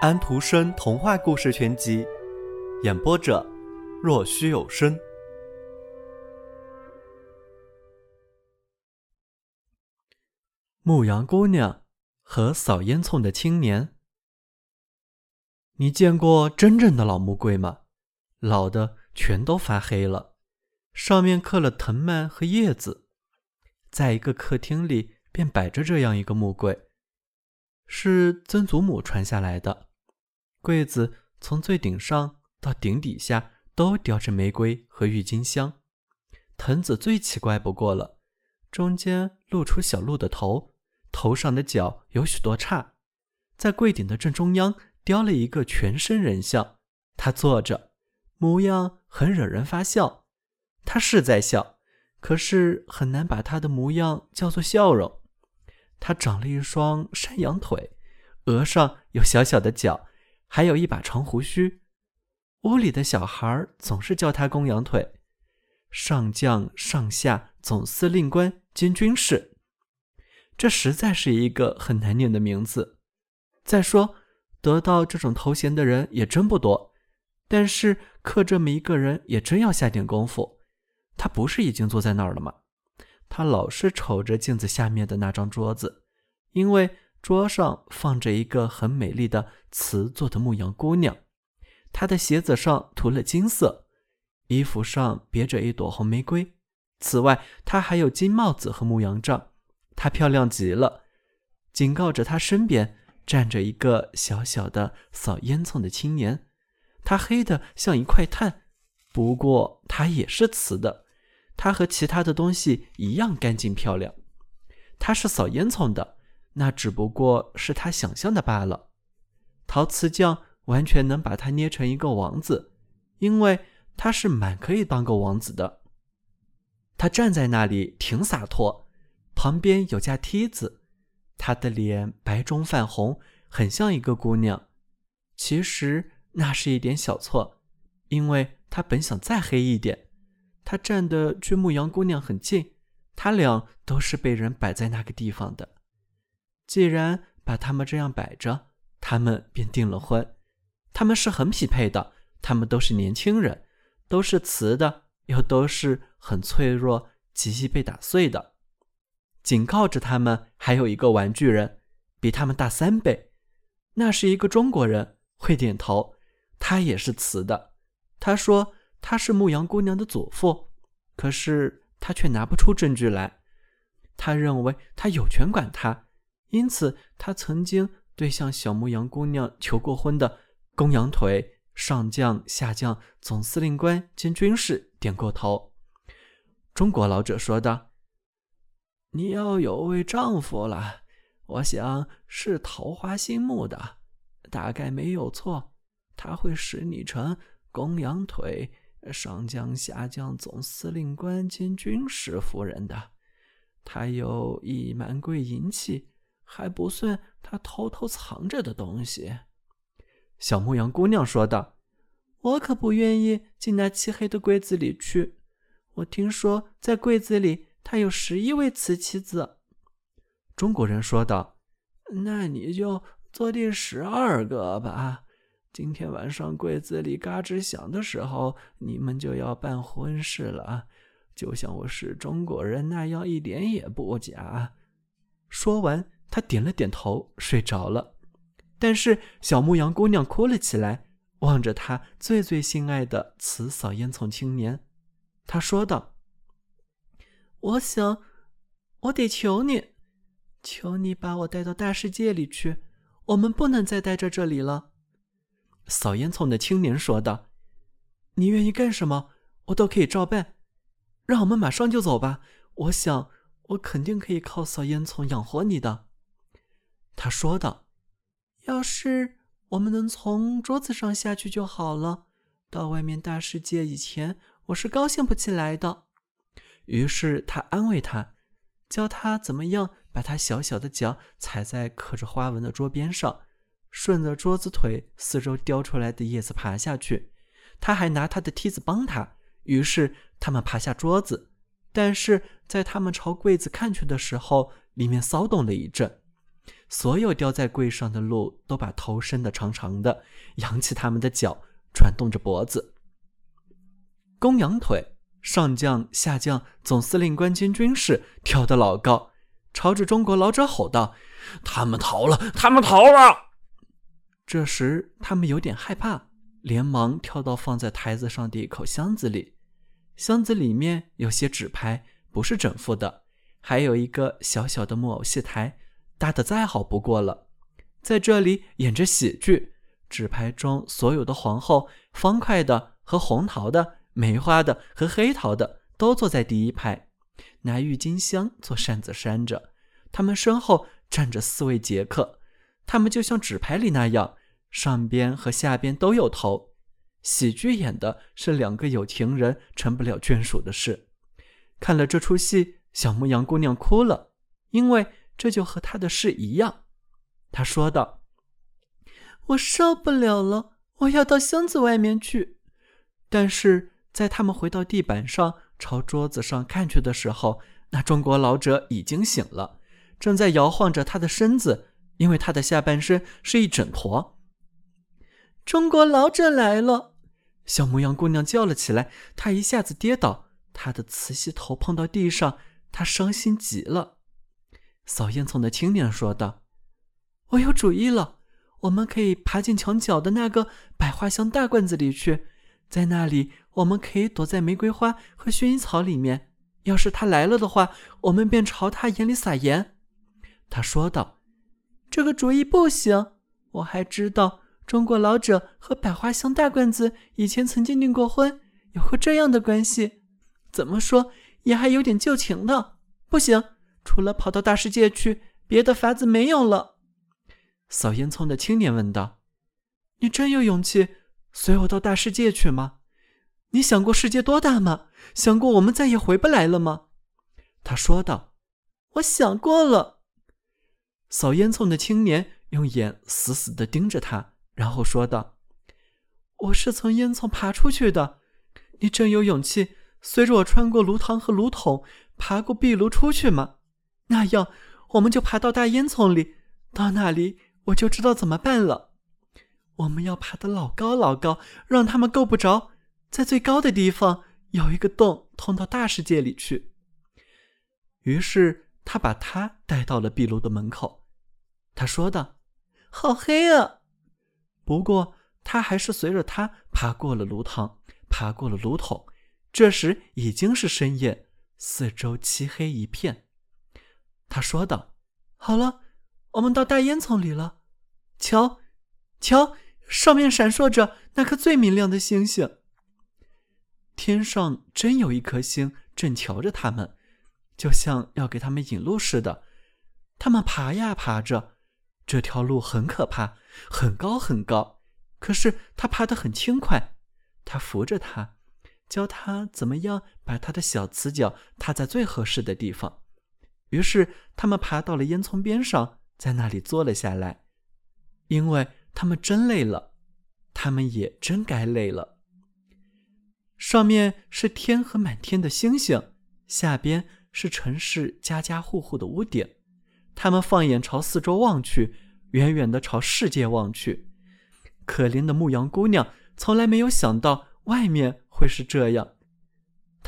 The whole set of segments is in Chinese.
安徒生童话故事全集，演播者：若虚有声。牧羊姑娘和扫烟囱的青年。你见过真正的老木柜吗？老的全都发黑了，上面刻了藤蔓和叶子。在一个客厅里，便摆着这样一个木柜，是曾祖母传下来的。柜子从最顶上到顶底下都雕着玫瑰和郁金香，藤子最奇怪不过了，中间露出小鹿的头，头上的角有许多叉。在柜顶的正中央雕了一个全身人像，他坐着，模样很惹人发笑。他是在笑，可是很难把他的模样叫做笑容。他长了一双山羊腿，额上有小小的角。还有一把长胡须，屋里的小孩总是叫他“公羊腿”。上将、上下、总司令官兼军士，这实在是一个很难念的名字。再说，得到这种头衔的人也真不多，但是刻这么一个人也真要下点功夫。他不是已经坐在那儿了吗？他老是瞅着镜子下面的那张桌子，因为。桌上放着一个很美丽的瓷做的牧羊姑娘，她的鞋子上涂了金色，衣服上别着一朵红玫瑰。此外，她还有金帽子和牧羊杖，她漂亮极了。警告着她身边站着一个小小的扫烟囱的青年，他黑的像一块炭，不过他也是瓷的，他和其他的东西一样干净漂亮。他是扫烟囱的。那只不过是他想象的罢了。陶瓷匠完全能把他捏成一个王子，因为他是满可以当个王子的。他站在那里挺洒脱，旁边有架梯子。他的脸白中泛红，很像一个姑娘。其实那是一点小错，因为他本想再黑一点。他站的距牧羊姑娘很近，他俩都是被人摆在那个地方的。既然把他们这样摆着，他们便订了婚。他们是很匹配的，他们都是年轻人，都是瓷的，又都是很脆弱，极易被打碎的。紧靠着他们还有一个玩具人，比他们大三倍。那是一个中国人，会点头。他也是瓷的。他说他是牧羊姑娘的祖父，可是他却拿不出证据来。他认为他有权管他。因此，他曾经对向小牧羊姑娘求过婚的公羊腿上将、下将、总司令官兼军士点过头。中国老者说道：“你要有位丈夫了，我想是桃花心木的，大概没有错。他会使你成公羊腿上将、下将、总司令官兼军士夫人的。他有一满柜银器。”还不算他偷偷藏着的东西，小牧羊姑娘说道：“我可不愿意进那漆黑的柜子里去。我听说在柜子里他有十一位瓷妻子。”中国人说道：“那你就做第十二个吧。今天晚上柜子里嘎吱响的时候，你们就要办婚事了，就像我是中国人那样，一点也不假。”说完。他点了点头，睡着了。但是小牧羊姑娘哭了起来，望着她最最心爱的辞扫烟囱青年，她说道：“我想，我得求你，求你把我带到大世界里去。我们不能再待在这里了。”扫烟囱的青年说道：“你愿意干什么，我都可以照办。让我们马上就走吧。我想，我肯定可以靠扫烟囱养活你的。”他说道：“要是我们能从桌子上下去就好了。到外面大世界以前，我是高兴不起来的。”于是他安慰他，教他怎么样把他小小的脚踩在刻着花纹的桌边上，顺着桌子腿四周雕出来的叶子爬下去。他还拿他的梯子帮他。于是他们爬下桌子，但是在他们朝柜子看去的时候，里面骚动了一阵。所有吊在柜上的鹿都把头伸得长长的，扬起他们的脚，转动着脖子。公羊腿上将、下将、总司令官兼军士跳得老高，朝着中国老者吼道：“他们逃了！他们逃了！”这时，他们有点害怕，连忙跳到放在台子上的一口箱子里。箱子里面有些纸牌，不是整副的，还有一个小小的木偶戏台。搭的再好不过了，在这里演着喜剧。纸牌中所有的皇后，方块的和红桃的、梅花的和黑桃的，都坐在第一排，拿郁金香做扇子扇着。他们身后站着四位杰克，他们就像纸牌里那样，上边和下边都有头。喜剧演的是两个有情人成不了眷属的事。看了这出戏，小牧羊姑娘哭了，因为。这就和他的事一样，他说道：“我受不了了，我要到箱子外面去。”但是在他们回到地板上，朝桌子上看去的时候，那中国老者已经醒了，正在摇晃着他的身子，因为他的下半身是一整坨。中国老者来了！小牧羊姑娘叫了起来，她一下子跌倒，她的慈禧头碰到地上，她伤心极了。扫烟囱的青年说道：“我有主意了，我们可以爬进墙角的那个百花香大罐子里去，在那里我们可以躲在玫瑰花和薰衣草里面。要是他来了的话，我们便朝他眼里撒盐。”他说道：“这个主意不行，我还知道中国老者和百花香大罐子以前曾经订过婚，有过这样的关系，怎么说也还有点旧情的。不行。”除了跑到大世界去，别的法子没有了。扫烟囱的青年问道：“你真有勇气随我到大世界去吗？你想过世界多大吗？想过我们再也回不来了吗？”他说道：“我想过了。”扫烟囱的青年用眼死死地盯着他，然后说道：“我是从烟囱爬出去的。你真有勇气随着我穿过炉膛和炉筒，爬过壁炉出去吗？”那样，我们就爬到大烟囱里，到那里我就知道怎么办了。我们要爬得老高老高，让他们够不着，在最高的地方有一个洞，通到大世界里去。于是他把他带到了壁炉的门口。他说道：“好黑啊！”不过他还是随着他爬过了炉膛，爬过了炉桶。这时已经是深夜，四周漆黑一片。他说道：“好了，我们到大烟囱里了。瞧，瞧，上面闪烁着那颗最明亮的星星。天上真有一颗星正瞧着他们，就像要给他们引路似的。他们爬呀爬着，这条路很可怕，很高很高。可是他爬得很轻快。他扶着他，教他怎么样把他的小瓷脚踏在最合适的地方。”于是他们爬到了烟囱边上，在那里坐了下来，因为他们真累了，他们也真该累了。上面是天和满天的星星，下边是城市家家户户的屋顶。他们放眼朝四周望去，远远的朝世界望去。可怜的牧羊姑娘从来没有想到外面会是这样。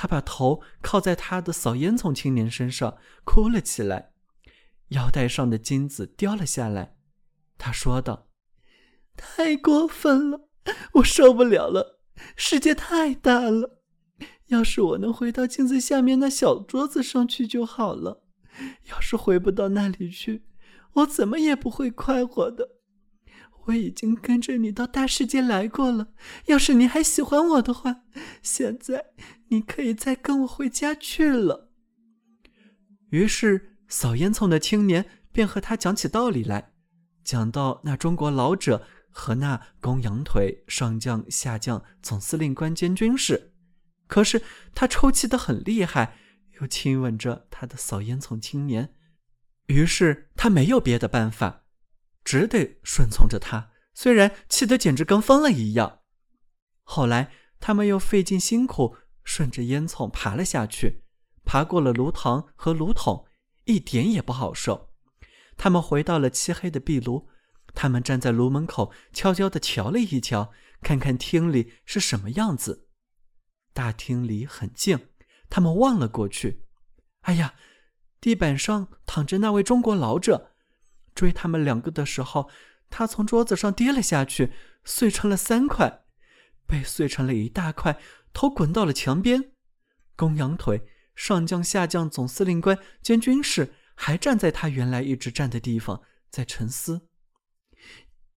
他把头靠在他的扫烟囱青年身上，哭了起来，腰带上的金子掉了下来。他说道：“太过分了，我受不了了。世界太大了，要是我能回到镜子下面那小桌子上去就好了。要是回不到那里去，我怎么也不会快活的。”我已经跟着你到大世界来过了。要是你还喜欢我的话，现在你可以再跟我回家去了。于是，扫烟囱的青年便和他讲起道理来，讲到那中国老者和那公羊腿上将、下将、总司令官兼军士。可是他抽泣得很厉害，又亲吻着他的扫烟囱青年。于是他没有别的办法。只得顺从着他，虽然气得简直跟疯了一样。后来，他们又费尽辛苦，顺着烟囱爬了下去，爬过了炉膛和炉筒，一点也不好受。他们回到了漆黑的壁炉，他们站在炉门口，悄悄地瞧了一瞧，看看厅里是什么样子。大厅里很静，他们望了过去。哎呀，地板上躺着那位中国老者。追他们两个的时候，他从桌子上跌了下去，碎成了三块，被碎成了一大块，头滚到了墙边。公羊腿上将下将总司令官兼军士还站在他原来一直站的地方，在沉思。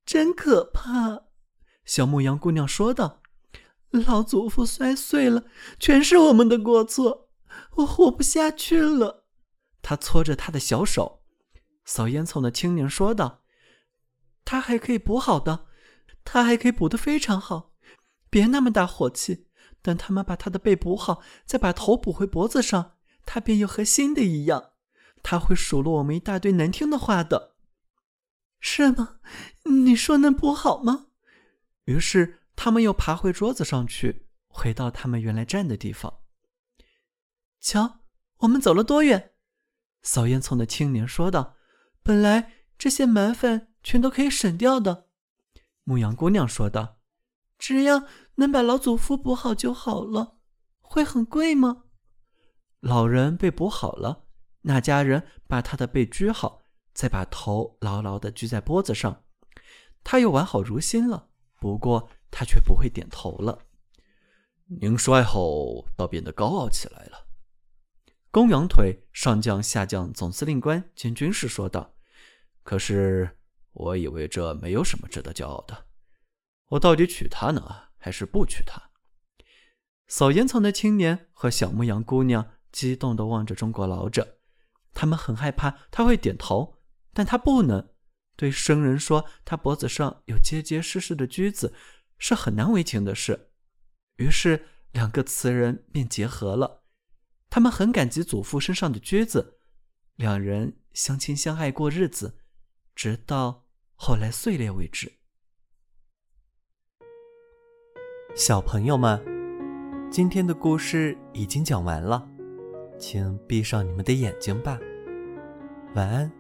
真可怕，小牧羊姑娘说道。老祖父摔碎了，全是我们的过错，我活不下去了。他搓着他的小手。扫烟囱的青年说道：“他还可以补好的，他还可以补得非常好。别那么大火气，等他们把他的背补好，再把头补回脖子上，他便又和新的一样。他会数落我们一大堆难听的话的，是吗？你说能补好吗？”于是他们又爬回桌子上去，回到他们原来站的地方。瞧，我们走了多远？扫烟囱的青年说道。本来这些麻烦全都可以省掉的，牧羊姑娘说道：“只要能把老祖父补好就好了。会很贵吗？”老人被补好了，那家人把他的背拘好，再把头牢牢的拘在脖子上，他又完好如新了。不过他却不会点头了。您摔后倒变得高傲起来了。公羊腿上将下将总司令官兼军士说道：“可是我以为这没有什么值得骄傲的。我到底娶她呢，还是不娶她？”扫烟囱的青年和小牧羊姑娘激动地望着中国老者，他们很害怕他会点头，但他不能。对生人说他脖子上有结结实实的锯子，是很难为情的事。于是两个词人便结合了。他们很感激祖父身上的橛子，两人相亲相爱过日子，直到后来碎裂为止。小朋友们，今天的故事已经讲完了，请闭上你们的眼睛吧，晚安。